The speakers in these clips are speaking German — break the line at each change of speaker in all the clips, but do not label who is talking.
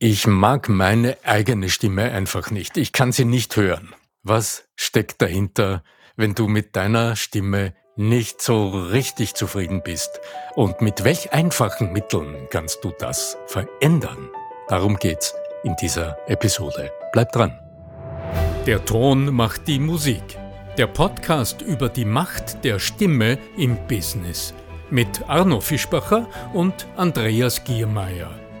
Ich mag meine eigene Stimme einfach nicht. Ich kann sie nicht hören. Was steckt dahinter, wenn du mit deiner Stimme nicht so richtig zufrieden bist? Und mit welch einfachen Mitteln kannst du das verändern? Darum geht's in dieser Episode. Bleib dran. Der Ton macht die Musik. Der Podcast über die Macht der Stimme im Business. Mit Arno Fischbacher und Andreas Giermeier.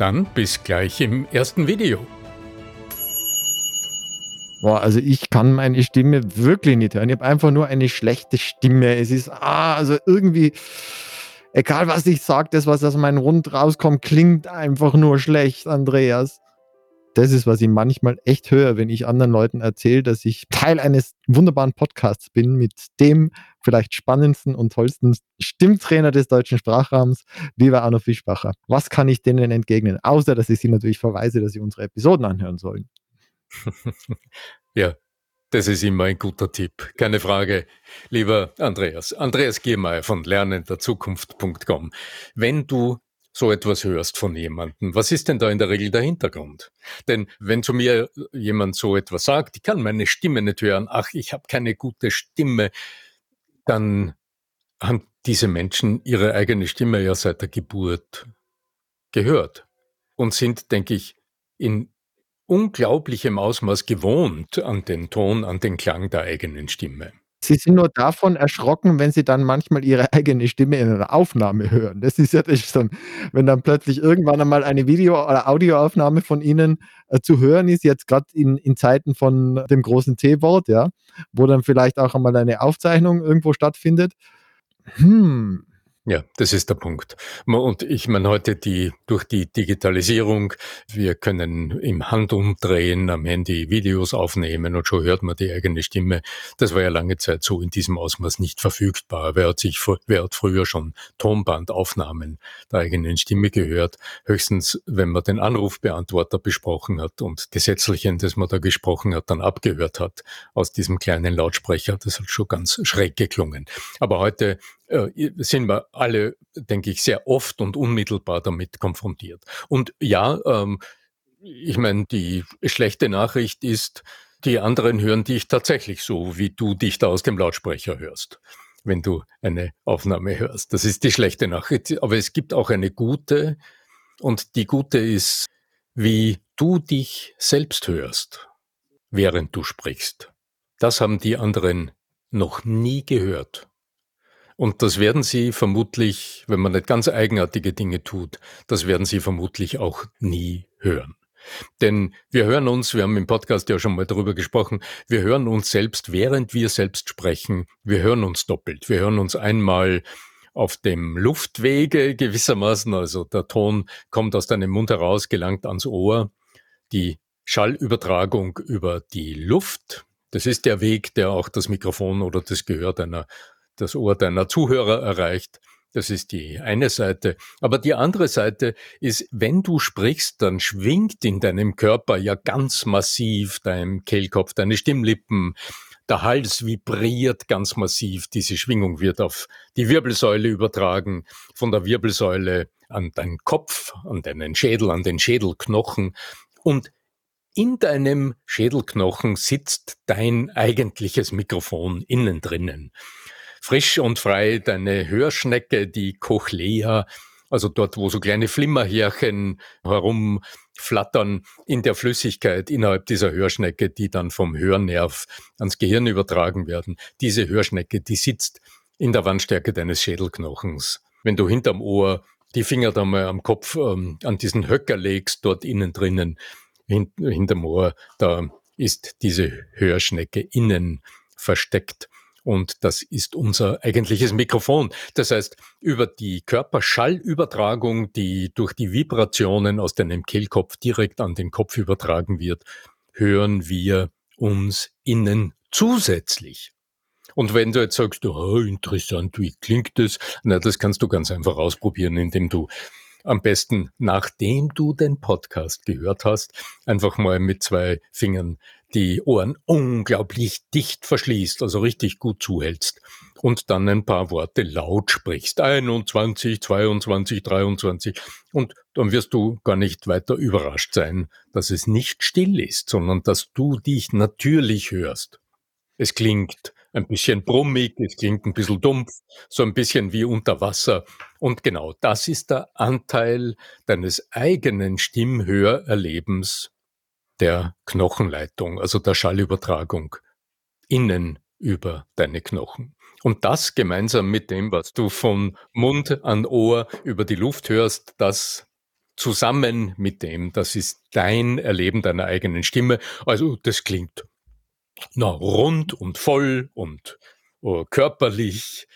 dann bis gleich im ersten Video.
Boah, also ich kann meine Stimme wirklich nicht hören. Ich habe einfach nur eine schlechte Stimme. Es ist, ah, also irgendwie, egal was ich sage, das, was aus meinem Rund rauskommt, klingt einfach nur schlecht, Andreas das ist, was ich manchmal echt höre, wenn ich anderen Leuten erzähle, dass ich Teil eines wunderbaren Podcasts bin mit dem vielleicht spannendsten und tollsten Stimmtrainer des deutschen Sprachraums, lieber Arno Fischbacher. Was kann ich denen entgegnen? Außer, dass ich sie natürlich verweise, dass sie unsere Episoden anhören sollen.
ja, das ist immer ein guter Tipp, keine Frage. Lieber Andreas, Andreas Giermeier von lernenderzukunft.com. Wenn du so etwas hörst von jemandem, was ist denn da in der Regel der Hintergrund? Denn wenn zu mir jemand so etwas sagt, ich kann meine Stimme nicht hören, ach, ich habe keine gute Stimme, dann haben diese Menschen ihre eigene Stimme ja seit der Geburt gehört und sind, denke ich, in unglaublichem Ausmaß gewohnt an den Ton, an den Klang der eigenen Stimme.
Sie sind nur davon erschrocken, wenn sie dann manchmal ihre eigene Stimme in einer Aufnahme hören. Das ist ja das dann, wenn dann plötzlich irgendwann einmal eine Video oder Audioaufnahme von Ihnen, äh, zu hören ist, jetzt gerade in in Zeiten von dem großen T-Wort, ja, wo dann vielleicht auch einmal eine Aufzeichnung irgendwo stattfindet. Hm,
ja, das ist der Punkt. Und ich meine heute die, durch die Digitalisierung, wir können im Handumdrehen am Handy Videos aufnehmen und schon hört man die eigene Stimme. Das war ja lange Zeit so in diesem Ausmaß nicht verfügbar. Wer hat sich, wer hat früher schon Tonbandaufnahmen der eigenen Stimme gehört? Höchstens, wenn man den Anrufbeantworter besprochen hat und das Sätzchen, das man da gesprochen hat, dann abgehört hat aus diesem kleinen Lautsprecher. Das hat schon ganz schräg geklungen. Aber heute sind wir alle, denke ich, sehr oft und unmittelbar damit konfrontiert. Und ja, ähm, ich meine, die schlechte Nachricht ist, die anderen hören dich tatsächlich so, wie du dich da aus dem Lautsprecher hörst, wenn du eine Aufnahme hörst. Das ist die schlechte Nachricht. Aber es gibt auch eine gute. Und die gute ist, wie du dich selbst hörst, während du sprichst. Das haben die anderen noch nie gehört. Und das werden Sie vermutlich, wenn man nicht ganz eigenartige Dinge tut, das werden Sie vermutlich auch nie hören. Denn wir hören uns, wir haben im Podcast ja schon mal darüber gesprochen, wir hören uns selbst, während wir selbst sprechen, wir hören uns doppelt. Wir hören uns einmal auf dem Luftwege gewissermaßen, also der Ton kommt aus deinem Mund heraus, gelangt ans Ohr. Die Schallübertragung über die Luft, das ist der Weg, der auch das Mikrofon oder das Gehör deiner das Ohr deiner Zuhörer erreicht. Das ist die eine Seite. Aber die andere Seite ist, wenn du sprichst, dann schwingt in deinem Körper ja ganz massiv dein Kehlkopf, deine Stimmlippen, der Hals vibriert ganz massiv. Diese Schwingung wird auf die Wirbelsäule übertragen, von der Wirbelsäule an deinen Kopf, an deinen Schädel, an den Schädelknochen. Und in deinem Schädelknochen sitzt dein eigentliches Mikrofon innen drinnen frisch und frei deine Hörschnecke, die Cochlea, also dort, wo so kleine Flimmerhärchen herumflattern in der Flüssigkeit innerhalb dieser Hörschnecke, die dann vom Hörnerv ans Gehirn übertragen werden. Diese Hörschnecke, die sitzt in der Wandstärke deines Schädelknochens. Wenn du hinterm Ohr die Finger da mal am Kopf ähm, an diesen Höcker legst, dort innen drinnen, hint, hinterm Ohr, da ist diese Hörschnecke innen versteckt. Und das ist unser eigentliches Mikrofon. Das heißt, über die Körperschallübertragung, die durch die Vibrationen aus deinem Kehlkopf direkt an den Kopf übertragen wird, hören wir uns innen zusätzlich. Und wenn du jetzt sagst, oh, interessant, wie klingt das? Na, das kannst du ganz einfach ausprobieren, indem du am besten, nachdem du den Podcast gehört hast, einfach mal mit zwei Fingern die Ohren unglaublich dicht verschließt, also richtig gut zuhältst und dann ein paar Worte laut sprichst. 21, 22, 23 und dann wirst du gar nicht weiter überrascht sein, dass es nicht still ist, sondern dass du dich natürlich hörst. Es klingt ein bisschen brummig, es klingt ein bisschen dumpf, so ein bisschen wie unter Wasser. Und genau das ist der Anteil deines eigenen Stimmhörerlebens der Knochenleitung, also der Schallübertragung innen über deine Knochen. Und das gemeinsam mit dem, was du von Mund an Ohr über die Luft hörst, das zusammen mit dem, das ist dein Erleben deiner eigenen Stimme. Also das klingt na, rund und voll und uh, körperlich.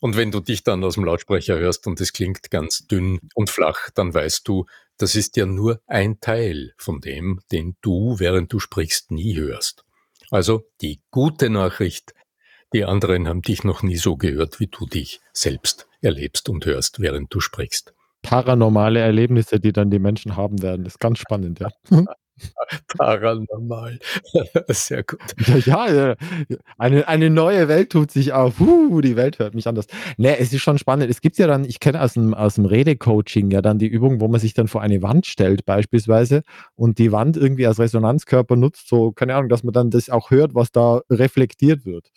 Und wenn du dich dann aus dem Lautsprecher hörst und es klingt ganz dünn und flach, dann weißt du, das ist ja nur ein Teil von dem, den du, während du sprichst, nie hörst. Also die gute Nachricht, die anderen haben dich noch nie so gehört, wie du dich selbst erlebst und hörst, während du sprichst.
Paranormale Erlebnisse, die dann die Menschen haben werden, das ist ganz spannend, ja.
Paranormal. Sehr gut.
Ja, ja, eine, eine neue Welt tut sich auf. Uh, die Welt hört mich anders. Ne, es ist schon spannend. Es gibt ja dann, ich kenne aus dem, aus dem Redecoaching ja dann die Übung, wo man sich dann vor eine Wand stellt, beispielsweise, und die Wand irgendwie als Resonanzkörper nutzt, so, keine Ahnung, dass man dann das auch hört, was da reflektiert wird.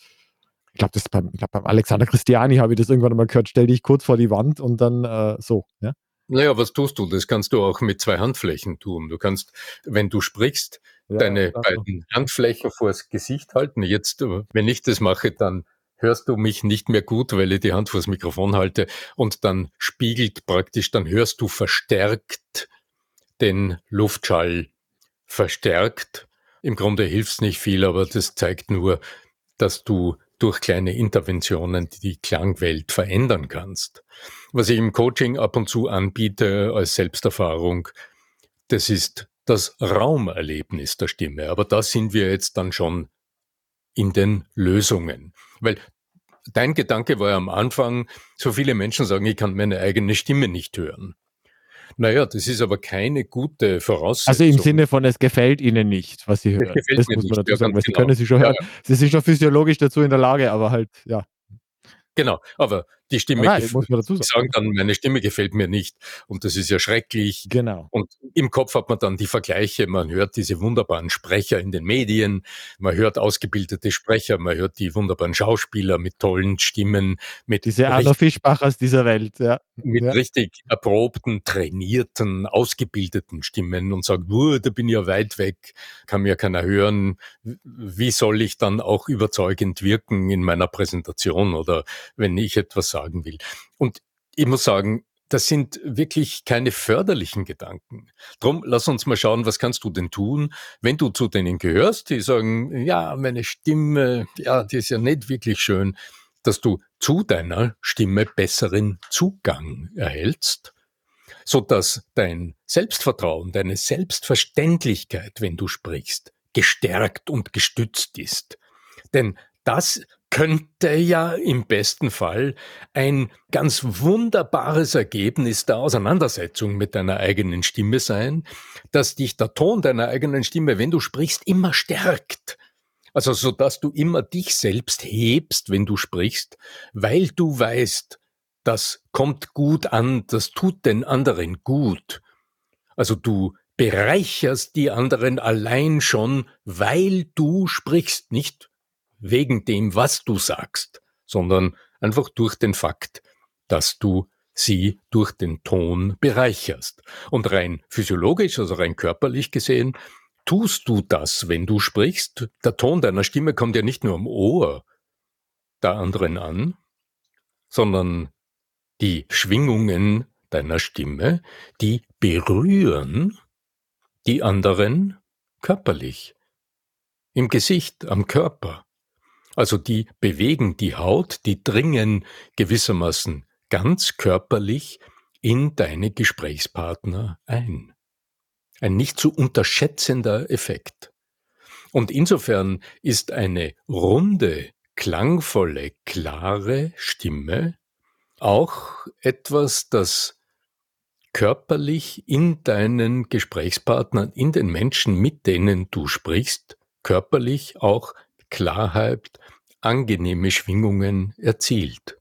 Ich glaube, beim, glaub, beim Alexander Christiani habe ich das irgendwann mal gehört, stell dich kurz vor die Wand und dann äh, so, ja.
Naja, was tust du? Das kannst du auch mit zwei Handflächen tun. Du kannst, wenn du sprichst, ja, deine beiden Handflächen vors Gesicht halten. Jetzt, wenn ich das mache, dann hörst du mich nicht mehr gut, weil ich die Hand vors Mikrofon halte und dann spiegelt praktisch, dann hörst du verstärkt den Luftschall verstärkt. Im Grunde hilft's nicht viel, aber das zeigt nur, dass du durch kleine Interventionen die Klangwelt verändern kannst. Was ich im Coaching ab und zu anbiete als Selbsterfahrung, das ist das Raumerlebnis der Stimme. Aber da sind wir jetzt dann schon in den Lösungen. Weil dein Gedanke war ja am Anfang, so viele Menschen sagen, ich kann meine eigene Stimme nicht hören. Naja, das ist aber keine gute Voraussetzung.
Also im Sinne von, es gefällt Ihnen nicht, was Sie hören. Das, muss man dazu sagen, weil Sie genau. können Sie schon hören. Ja. Sie sind schon physiologisch dazu in der Lage, aber halt, ja.
Genau, aber die Stimme,
Nein, muss man dazu
sagen. sagen dann, meine Stimme gefällt mir nicht und das ist ja schrecklich.
Genau.
Und im Kopf hat man dann die Vergleiche, man hört diese wunderbaren Sprecher in den Medien, man hört ausgebildete Sprecher, man hört die wunderbaren Schauspieler mit tollen Stimmen, mit
diese Arno Fischbachers dieser Welt, ja.
Mit
ja.
richtig erprobten, trainierten, ausgebildeten Stimmen und sagt, da bin ich ja weit weg, kann mir keiner hören. Wie soll ich dann auch überzeugend wirken in meiner Präsentation oder wenn ich etwas sage? Sagen will. Und ich muss sagen, das sind wirklich keine förderlichen Gedanken. Drum, lass uns mal schauen, was kannst du denn tun, wenn du zu denen gehörst, die sagen, ja, meine Stimme, ja, die ist ja nicht wirklich schön, dass du zu deiner Stimme besseren Zugang erhältst, so dass dein Selbstvertrauen, deine Selbstverständlichkeit, wenn du sprichst, gestärkt und gestützt ist. Denn das könnte ja im besten Fall ein ganz wunderbares Ergebnis der Auseinandersetzung mit deiner eigenen Stimme sein, dass dich der Ton deiner eigenen Stimme, wenn du sprichst, immer stärkt. Also so dass du immer dich selbst hebst, wenn du sprichst, weil du weißt, das kommt gut an, das tut den anderen gut. Also du bereicherst die anderen allein schon, weil du sprichst, nicht wegen dem, was du sagst, sondern einfach durch den Fakt, dass du sie durch den Ton bereicherst. Und rein physiologisch, also rein körperlich gesehen, tust du das, wenn du sprichst. Der Ton deiner Stimme kommt ja nicht nur am Ohr der anderen an, sondern die Schwingungen deiner Stimme, die berühren die anderen körperlich, im Gesicht, am Körper. Also die bewegen die Haut, die dringen gewissermaßen ganz körperlich in deine Gesprächspartner ein. Ein nicht zu unterschätzender Effekt. Und insofern ist eine runde, klangvolle, klare Stimme auch etwas, das körperlich in deinen Gesprächspartnern, in den Menschen, mit denen du sprichst, körperlich auch Klarheit, angenehme Schwingungen erzielt.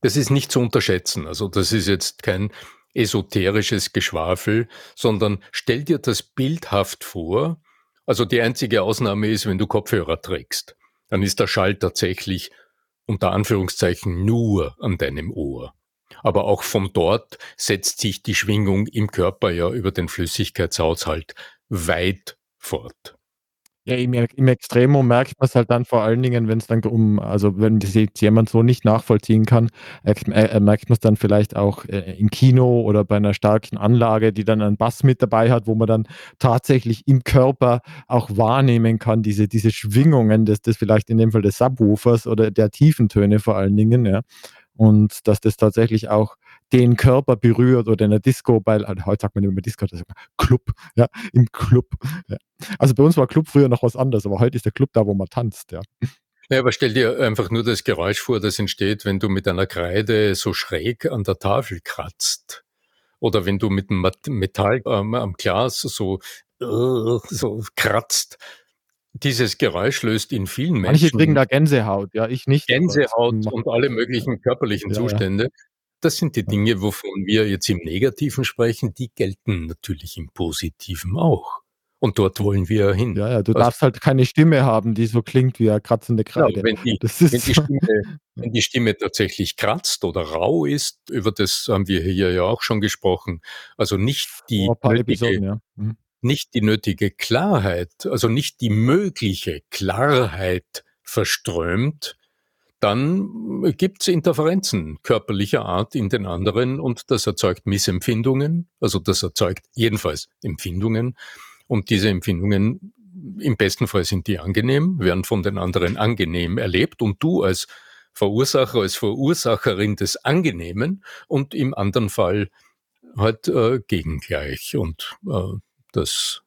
Das ist nicht zu unterschätzen. Also das ist jetzt kein esoterisches Geschwafel, sondern stell dir das bildhaft vor. Also die einzige Ausnahme ist, wenn du Kopfhörer trägst. Dann ist der Schall tatsächlich unter Anführungszeichen nur an deinem Ohr. Aber auch von dort setzt sich die Schwingung im Körper ja über den Flüssigkeitshaushalt weit fort.
Ja, im im Extremum merkt man's halt dann vor allen Dingen, wenn's dann um also, wenn das jetzt jemand so nicht nachvollziehen kann, merkt äh, merkt man's dann vielleicht auch, äh, im Kino oder bei 'ner starken Anlage, die dann einen Bass mit dabei hat, wo man dann tatsächlich im Körper auch wahrnehmen kann, diese diese Schwingungen des des vielleicht in dem Fall des Subwoofers oder der Tiefentöne vor allen Dingen, ja. Und dass das tatsächlich auch den Körper berührt oder in der Disco bei also, heute sagt man nicht mehr Disco, da sagt man Club, ja, im Club, ja. Also, bei uns war Club früher noch was anderes, aber heute ist der Club da, wo man tanzt, ja.
Ja, aber stell dir einfach nur das Geräusch vor, das entsteht, wenn du mit einer Kreide so schräg an der Tafel kratzt. Oder wenn du mit dem Metall ähm, am Glas so, uh, so kratzt. Dieses Geräusch löst in vielen Menschen.
Manche kriegen da Gänsehaut, ja, ich nicht.
Gänsehaut und alle möglichen körperlichen
Ja, ja.
Das sind die Dinge, wovon wir jetzt im Negativen sprechen, die gelten natürlich im Positiven auch. Und dort wollen wir hin.
Ja, ja, du
Also
darfst halt keine Stimme haben, die so klingt wie 'ne kratzende
Genau,
Kreide.
wenn die wenn die Stimme wenn die Stimme tatsächlich kratzt oder rau ist, über das haben wir hier ja auch schon gesprochen, also nicht die
paar
nötige
Episoden, ja. Mhm.
nicht die nötige Klarheit, also nicht die mögliche Klarheit verströmt, dann gibt's Interferenzen körperlicher Art in den anderen und das erzeugt Missempfindungen, also das erzeugt jedenfalls Empfindungen. Und diese Empfindungen im besten Fall sind die angenehm, werden von den anderen angenehm erlebt und du als Verursacher, als Verursacherin des Angenehmen und im anderen Fall halt äh, gegengleich und äh, das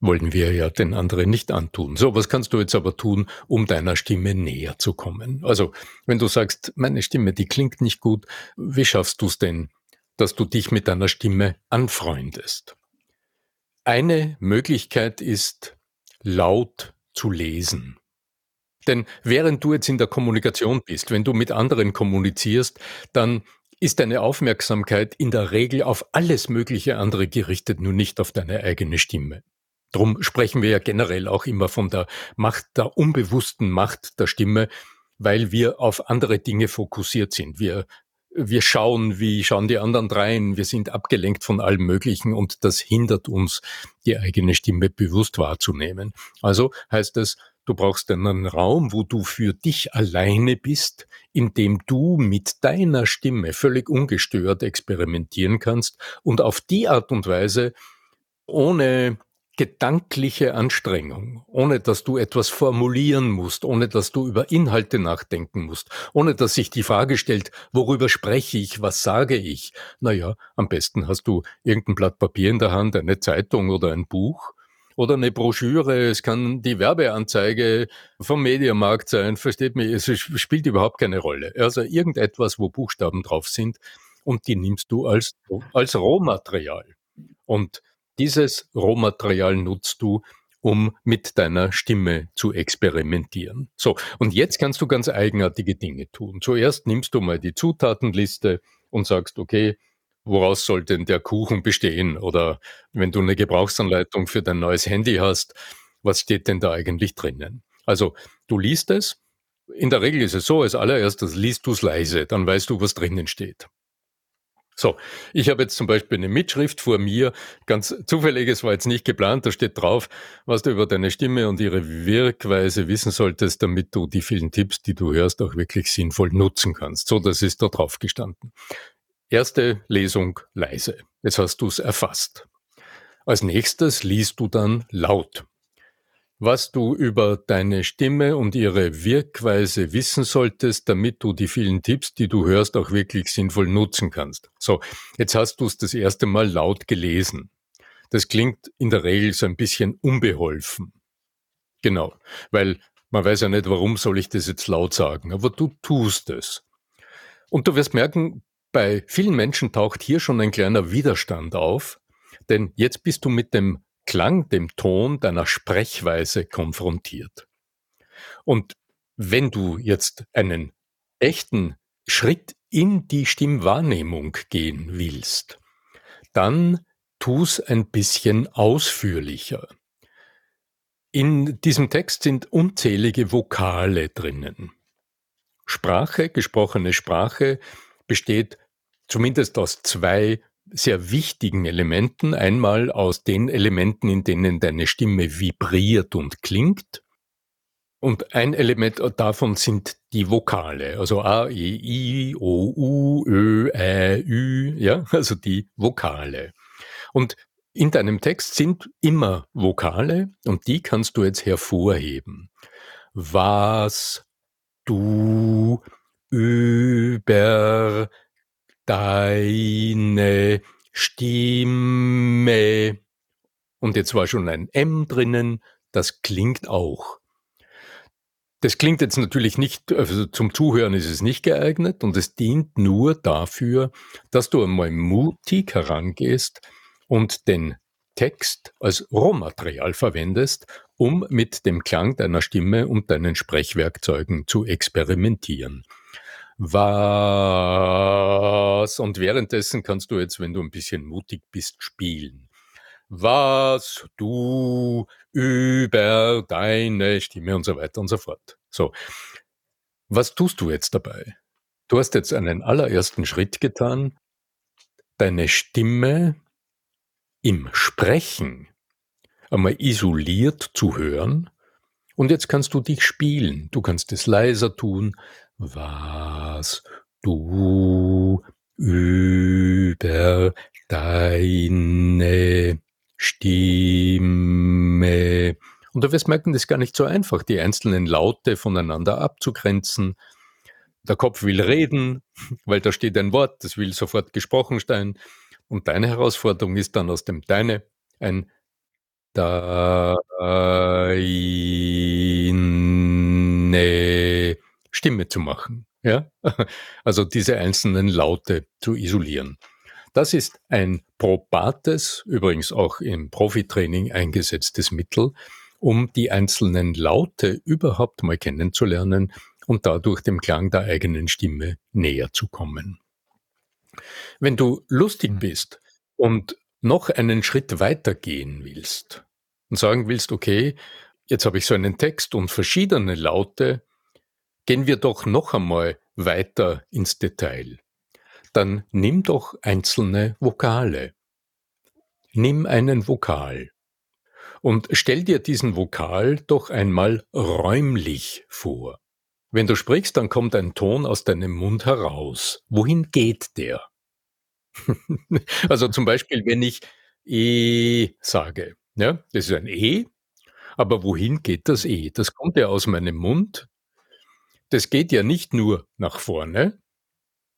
wollen wir ja den anderen nicht antun. So, was kannst du jetzt aber tun, um deiner Stimme näher zu kommen? Also, wenn du sagst, meine Stimme, die klingt nicht gut, wie schaffst du es denn, dass du dich mit deiner Stimme anfreundest? Eine Möglichkeit ist, laut zu lesen. Denn während du jetzt in der Kommunikation bist, wenn du mit anderen kommunizierst, dann ist deine Aufmerksamkeit in der Regel auf alles mögliche andere gerichtet, nur nicht auf deine eigene Stimme. Drum sprechen wir ja generell auch immer von der Macht, der unbewussten Macht der Stimme, weil wir auf andere Dinge fokussiert sind. Wir, wir schauen, wie schauen die anderen drein, wir sind abgelenkt von allem Möglichen und das hindert uns, die eigene Stimme bewusst wahrzunehmen. Also heißt es, du brauchst einen Raum, wo du für dich alleine bist, in dem du mit deiner Stimme völlig ungestört experimentieren kannst und auf die Art und Weise ohne gedankliche Anstrengung, ohne dass du etwas formulieren musst, ohne dass du über Inhalte nachdenken musst, ohne dass sich die Frage stellt, worüber spreche ich, was sage ich? Naja, am besten hast du irgendein Blatt Papier in der Hand, eine Zeitung oder ein Buch oder eine Broschüre, es kann die Werbeanzeige vom Mediamarkt sein, versteht mich, es spielt überhaupt keine Rolle. Also irgendetwas, wo Buchstaben drauf sind und die nimmst du als, als Rohmaterial. Und dieses Rohmaterial nutzt du, um mit deiner Stimme zu experimentieren. So, und jetzt kannst du ganz eigenartige Dinge tun. Zuerst nimmst du mal die Zutatenliste und sagst, okay, woraus soll denn der Kuchen bestehen? Oder wenn du eine Gebrauchsanleitung für dein neues Handy hast, was steht denn da eigentlich drinnen? Also, du liest es. In der Regel ist es so, als allererstes liest du es leise, dann weißt du, was drinnen steht. So, ich habe jetzt zum Beispiel eine Mitschrift vor mir, ganz zufälliges war jetzt nicht geplant, da steht drauf, was du über deine Stimme und ihre Wirkweise wissen solltest, damit du die vielen Tipps, die du hörst, auch wirklich sinnvoll nutzen kannst. So, das ist da drauf gestanden. Erste Lesung leise. Jetzt hast du es erfasst. Als nächstes liest du dann laut. Was du über deine Stimme und ihre Wirkweise wissen solltest, damit du die vielen Tipps, die du hörst, auch wirklich sinnvoll nutzen kannst. So, jetzt hast du es das erste Mal laut gelesen. Das klingt in der Regel so ein bisschen unbeholfen. Genau, weil man weiß ja nicht, warum soll ich das jetzt laut sagen, aber du tust es. Und du wirst merken, bei vielen Menschen taucht hier schon ein kleiner Widerstand auf, denn jetzt bist du mit dem Klang, dem Ton deiner Sprechweise konfrontiert. Und wenn du jetzt einen echten Schritt in die Stimmwahrnehmung gehen willst, dann tu's ein bisschen ausführlicher. In diesem Text sind unzählige Vokale drinnen. Sprache, gesprochene Sprache, besteht zumindest aus zwei sehr wichtigen Elementen. Einmal aus den Elementen, in denen deine Stimme vibriert und klingt. Und ein Element davon sind die Vokale, also A, E, I, O, U, Ö, Ä, Ü, ja, also die Vokale. Und in deinem Text sind immer Vokale und die kannst du jetzt hervorheben. Was, du, über, deine Stimme. Und jetzt war schon ein M drinnen, das klingt auch. Das klingt jetzt natürlich nicht, also zum Zuhören ist es nicht geeignet und es dient nur dafür, dass du einmal mutig herangehst und den Text als Rohmaterial verwendest, um mit dem Klang deiner Stimme und deinen Sprechwerkzeugen zu experimentieren was, und währenddessen kannst du jetzt, wenn du ein bisschen mutig bist, spielen. Was du über deine Stimme und so weiter und so fort. So. Was tust du jetzt dabei? Du hast jetzt einen allerersten Schritt getan, deine Stimme im Sprechen einmal isoliert zu hören. Und jetzt kannst du dich spielen. Du kannst es leiser tun, was du über deine Stimme. Und du wirst merken, das ist gar nicht so einfach, die einzelnen Laute voneinander abzugrenzen. Der Kopf will reden, weil da steht ein Wort, das will sofort gesprochen sein. Und deine Herausforderung ist dann aus dem Deine ein Deine Stimme zu machen. Ja? Also diese einzelnen Laute zu isolieren. Das ist ein probates, übrigens auch im Profitraining eingesetztes Mittel, um die einzelnen Laute überhaupt mal kennenzulernen und dadurch dem Klang der eigenen Stimme näher zu kommen. Wenn du lustig hm. bist und noch einen Schritt weiter gehen willst und sagen willst, okay, jetzt habe ich so einen Text und verschiedene Laute, Gehen wir doch noch einmal weiter ins Detail. Dann nimm doch einzelne Vokale. Nimm einen Vokal und stell dir diesen Vokal doch einmal räumlich vor. Wenn du sprichst, dann kommt ein Ton aus deinem Mund heraus. Wohin geht der? also zum Beispiel, wenn ich E sage, ja, das ist ein E, aber wohin geht das E? Das kommt ja aus meinem Mund das geht ja nicht nur nach vorne,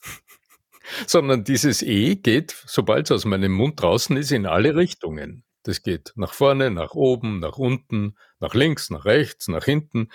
sondern dieses E geht, sobald es aus meinem Mund draußen ist, in alle Richtungen. Das geht nach vorne, nach oben, nach unten, nach links, nach rechts, nach hinten.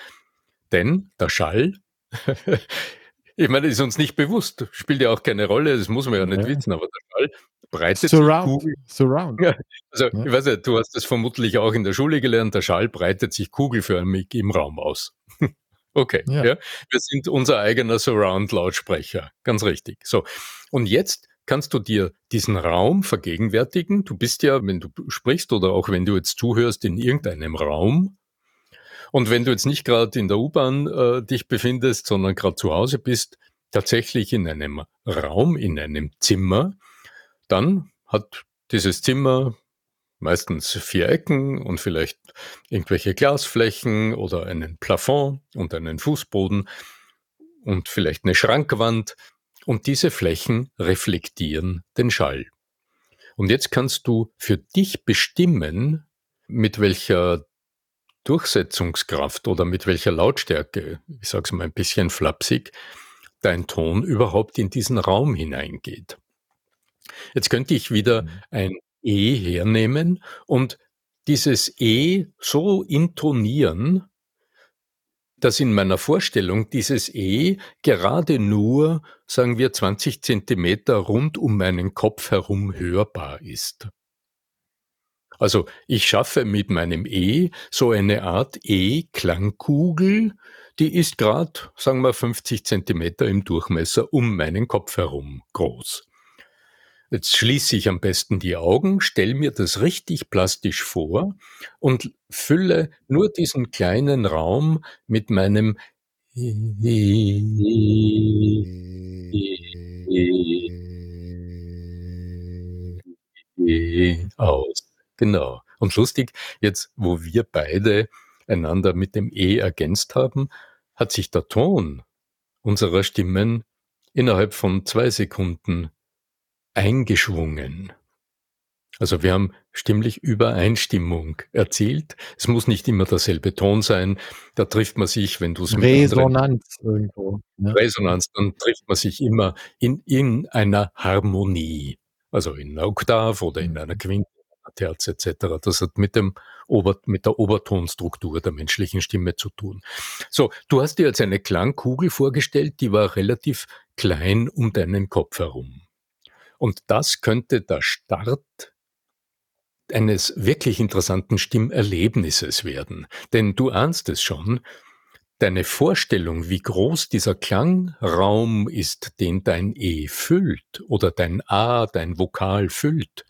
Denn der Schall, ich meine, ist uns nicht bewusst, spielt ja auch keine Rolle, das muss man ja nicht ja. wissen, aber der Schall breitet
Surround. sich
Surround. Ja, also, ja. ich weiß nicht, du hast das vermutlich auch in der Schule gelernt, der Schall breitet sich kugelförmig im Raum aus. Okay, ja. ja. Wir sind unser eigener Surround-Lautsprecher. Ganz richtig. So. Und jetzt kannst du dir diesen Raum vergegenwärtigen. Du bist ja, wenn du sprichst oder auch wenn du jetzt zuhörst, in irgendeinem Raum. Und wenn du jetzt nicht gerade in der U-Bahn äh, dich befindest, sondern gerade zu Hause bist, tatsächlich in einem Raum, in einem Zimmer, dann hat dieses Zimmer meistens vier Ecken und vielleicht irgendwelche Glasflächen oder einen Plafond und einen Fußboden und vielleicht eine Schrankwand und diese Flächen reflektieren den Schall. Und jetzt kannst du für dich bestimmen, mit welcher Durchsetzungskraft oder mit welcher Lautstärke, ich sage es mal ein bisschen flapsig, dein Ton überhaupt in diesen Raum hineingeht. Jetzt könnte ich wieder mhm. ein E hernehmen und dieses E so intonieren, dass in meiner Vorstellung dieses E gerade nur, sagen wir, 20 Zentimeter rund um meinen Kopf herum hörbar ist. Also ich schaffe mit meinem E so eine Art E-Klangkugel, die ist gerade, sagen wir, 50 Zentimeter im Durchmesser um meinen Kopf herum groß. Jetzt schließe ich am besten die Augen, stelle mir das richtig plastisch vor und fülle nur diesen kleinen Raum mit meinem aus. Genau. Und lustig, jetzt wo wir beide einander mit dem E ergänzt haben, hat sich der Ton unserer Stimmen innerhalb von zwei Sekunden eingeschwungen. Also wir haben stimmlich Übereinstimmung erzielt. Es muss nicht immer derselbe Ton sein. Da trifft man sich, wenn du es
mit Resonanz irgendwo.
Ne? Resonanz, dann trifft man sich immer in, in einer Harmonie. Also in einer Oktav oder in einer Quinte Terz etc. Das hat mit, dem Ober, mit der Obertonstruktur der menschlichen Stimme zu tun. So, du hast dir jetzt eine Klangkugel vorgestellt, die war relativ klein um deinen Kopf herum. Und das könnte der Start eines wirklich interessanten Stimmerlebnisses werden. Denn du ahnst es schon, deine Vorstellung, wie groß dieser Klangraum ist, den dein E füllt oder dein A, dein Vokal füllt,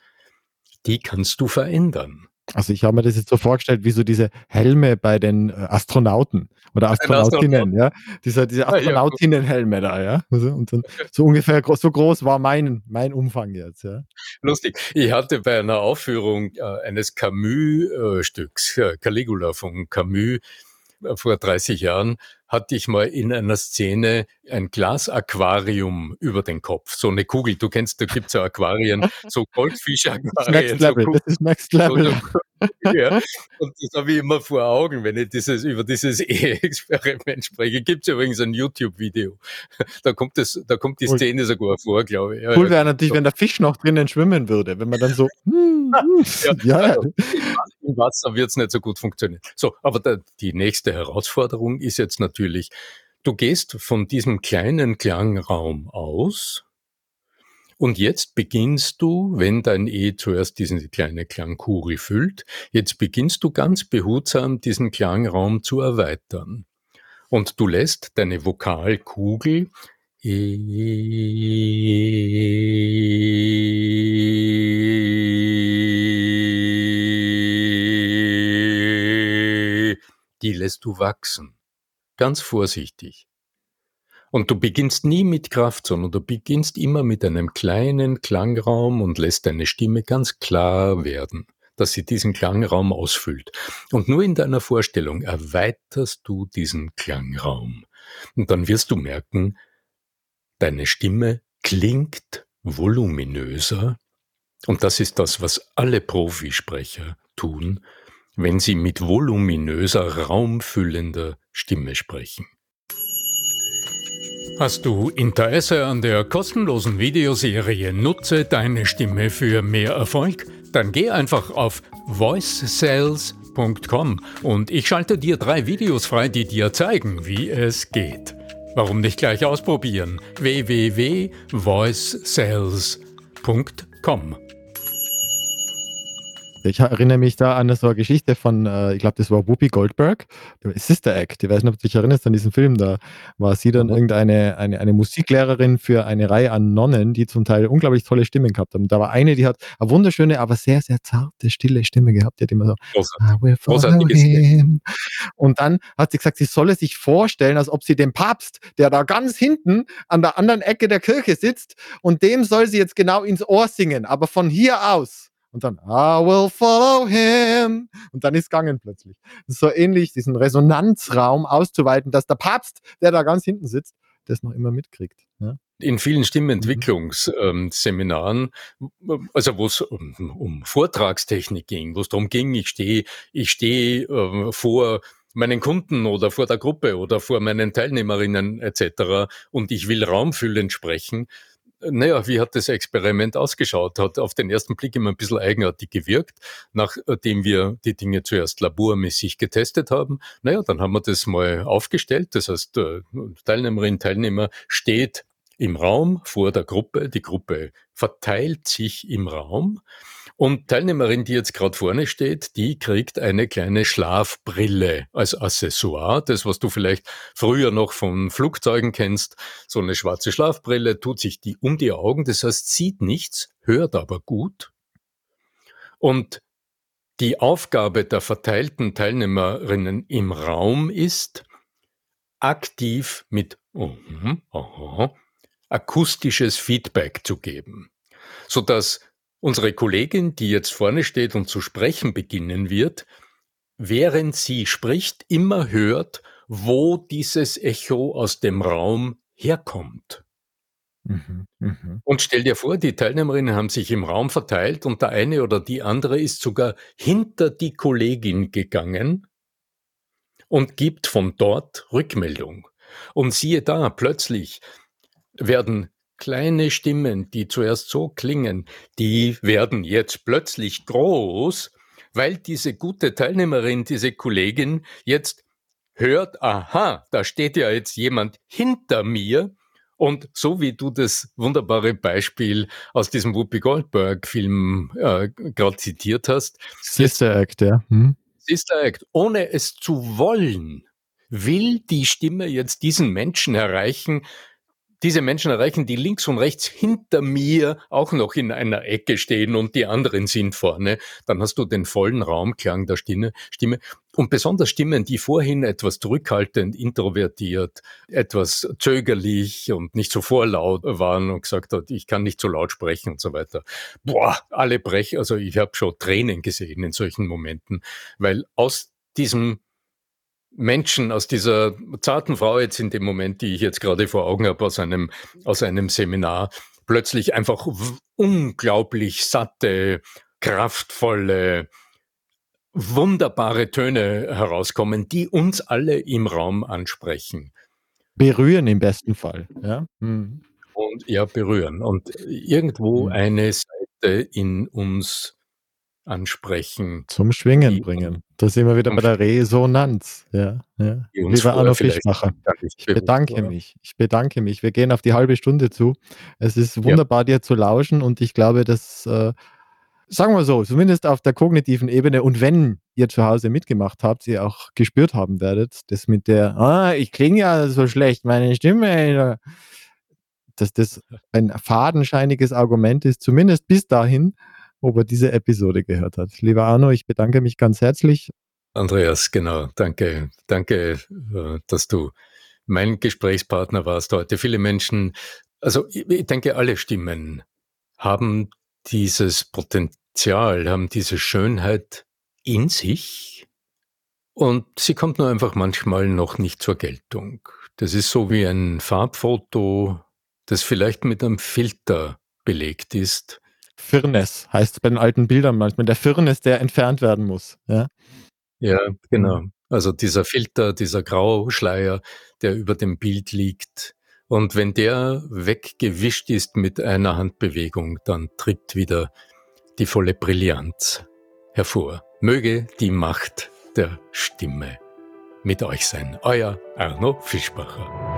die kannst du verändern.
Also ich habe mir das jetzt so vorgestellt, wie so diese Helme bei den äh, Astronauten oder Astronautinnen, ja. Diese, diese Astronautinnenhelme da, ja. Also, und dann, so ungefähr so groß war mein, mein Umfang jetzt, ja.
Lustig. Ich hatte bei einer Aufführung äh, eines Camus-Stücks, äh, Caligula von Camus, äh, vor 30 Jahren hatte ich mal in einer Szene ein Glasaquarium über den Kopf. So eine Kugel. Du kennst, da gibt's ja Aquarien, so Goldfisch-Aquarien.
Level. So das ist Next Level.
ja. Und das habe ich immer vor Augen, wenn ich dieses, über dieses Ehe-Experiment spreche. Gibt's übrigens ein YouTube-Video. Da kommt das, da kommt die Szene cool. sogar vor, glaube ich.
Ja, cool wäre natürlich, wenn der Fisch noch drinnen schwimmen würde, wenn man dann so,
ja, ja. Also, im Wasser wird's nicht so gut funktionieren. So, aber da, die nächste Herausforderung ist jetzt natürlich, natürlich, du gehst von diesem kleinen Klangraum aus und jetzt beginnst du, wenn dein E zuerst diese kleine Klangkugel füllt, jetzt beginnst du ganz behutsam diesen Klangraum zu erweitern. Und du lässt deine Vokalkugel die lässt du wachsen ganz vorsichtig. Und du beginnst nie mit Kraft, sondern du beginnst immer mit einem kleinen Klangraum und lässt deine Stimme ganz klar werden, dass sie diesen Klangraum ausfüllt. Und nur in deiner Vorstellung erweiterst du diesen Klangraum. Und dann wirst du merken, deine Stimme klingt voluminöser. Und das ist das, was alle Profisprecher tun, wenn sie mit voluminöser, raumfüllender Stimme sprechen. Hast du Interesse an der kostenlosen Videoserie Nutze deine Stimme für mehr Erfolg? Dann geh einfach auf voicesales.com und ich schalte dir drei Videos frei, die dir zeigen, wie es geht. Warum nicht gleich ausprobieren? www.voicesales.com
ich erinnere mich da an so eine Geschichte von, äh, ich glaube, das war Whoopi Goldberg, Sister Act. Ich weiß nicht, ob du dich erinnerst an diesen Film. Da war sie dann mhm. irgendeine eine, eine Musiklehrerin für eine Reihe an Nonnen, die zum Teil unglaublich tolle Stimmen gehabt haben. Da war eine, die hat eine wunderschöne, aber sehr, sehr zarte, stille Stimme gehabt. Die hat immer so, Und dann hat sie gesagt, sie solle sich vorstellen, als ob sie den Papst, der da ganz hinten an der anderen Ecke der Kirche sitzt, und dem soll sie jetzt genau ins Ohr singen, aber von hier aus und dann I will follow him und dann ist gegangen plötzlich. so ähnlich, diesen Resonanzraum auszuweiten, dass der Papst, der da ganz hinten sitzt, das noch immer mitkriegt. Ja?
in vielen Stimmentwicklungsseminaren, ähm, also wo es um, um, Vortragstechnik ging, wo es darum ging, ich stehe ich stehe äh, vor meinen Kunden oder vor der Gruppe oder vor meinen Teilnehmerinnen etc. und ich will raumfüllend sprechen. Naja, wie hat das Experiment ausgeschaut? Hat auf den ersten Blick immer ein bisschen eigenartig gewirkt, nachdem wir die Dinge zuerst labormäßig getestet haben. Naja, dann haben wir das mal aufgestellt. Das heißt, äh, Teilnehmerin, Teilnehmer steht im Raum vor der Gruppe. Die Gruppe verteilt sich im Raum. Und Teilnehmerin, die jetzt gerade vorne steht, die kriegt eine kleine Schlafbrille als Accessoire. Das, was du vielleicht früher noch von Flugzeugen kennst. So eine schwarze Schlafbrille tut sich die um die Augen. Das heißt, sieht nichts, hört aber gut. Und die Aufgabe der verteilten Teilnehmerinnen im Raum ist, aktiv mit uh, uh, akustisches Feedback zu geben, sodass unsere Kollegin, die jetzt vorne steht und zu sprechen beginnen wird, während sie spricht, immer hört, wo dieses Echo aus dem Raum herkommt. Mhm, mh. Und stell dir vor, die Teilnehmerinnen haben sich im Raum verteilt und der eine oder die andere ist sogar hinter die Kollegin gegangen und gibt von dort Rückmeldung. Und siehe da, plötzlich werden kleine Stimmen, die zuerst so klingen, die werden jetzt plötzlich groß, weil diese gute Teilnehmerin, diese Kollegin jetzt hört, aha, da steht ja jetzt jemand hinter mir. Und so wie du das wunderbare Beispiel aus diesem Whoopi Goldberg-Film äh, gerade zitiert hast.
Sister Act, ja. Hm.
Sister Act, ohne es zu wollen, will die Stimme jetzt diesen Menschen erreichen, diese Menschen erreichen, die links und rechts hinter mir auch noch in einer Ecke stehen und die anderen sind vorne, dann hast du den vollen Raumklang der Stimme. Stimme. Und besonders Stimmen, die vorhin etwas zurückhaltend, introvertiert, etwas zögerlich und nicht so vorlaut waren und gesagt hat, ich kann nicht so laut sprechen und so weiter. Boah, alle brechen. Also ich habe schon Tränen gesehen in solchen Momenten, weil aus diesem Menschen aus dieser zarten Frau jetzt in dem Moment, die ich jetzt gerade vor Augen habe, aus einem, aus einem Seminar, plötzlich einfach unglaublich satte, kraftvolle, wunderbare Töne herauskommen, die uns alle im Raum ansprechen.
Berühren im besten Fall, ja. Hm.
Und ja, berühren. Und irgendwo hm. eine Seite in uns ansprechen.
Zum Schwingen bringen. Da sind wir wieder bei der Resonanz. Ja, ja. Lieber Arno Fischmacher, ich bedanke mich. Ich bedanke mich. Wir gehen auf die halbe Stunde zu. Es ist wunderbar, ja. dir zu lauschen und ich glaube, dass, äh, sagen wir so, zumindest auf der kognitiven Ebene und wenn ihr zu Hause mitgemacht habt, ihr auch gespürt haben werdet, das mit der, ah, ich klinge ja so schlecht, meine Stimme, dass das ein fadenscheiniges Argument ist, zumindest bis dahin, ob er diese Episode gehört hat. Lieber Arno, ich bedanke mich ganz herzlich.
Andreas, genau. Danke, danke, äh, dass du mein Gesprächspartner warst heute. Viele Menschen, also ich denke, alle Stimmen haben dieses Potenzial, haben diese Schönheit in sich und sie kommt nur einfach manchmal noch nicht zur Geltung. Das ist so wie ein Farbfoto, das vielleicht mit einem Filter belegt ist
Firnes heißt bei den alten Bildern manchmal. Der Firnes, der entfernt werden muss. Ja,
ja genau. Mhm. Also dieser Filter, dieser Grauschleier, der über dem Bild liegt. Und wenn der weggewischt ist mit einer Handbewegung, dann tritt wieder die volle Brillanz hervor. Möge die Macht der Stimme mit euch sein. Euer Arno Fischbacher.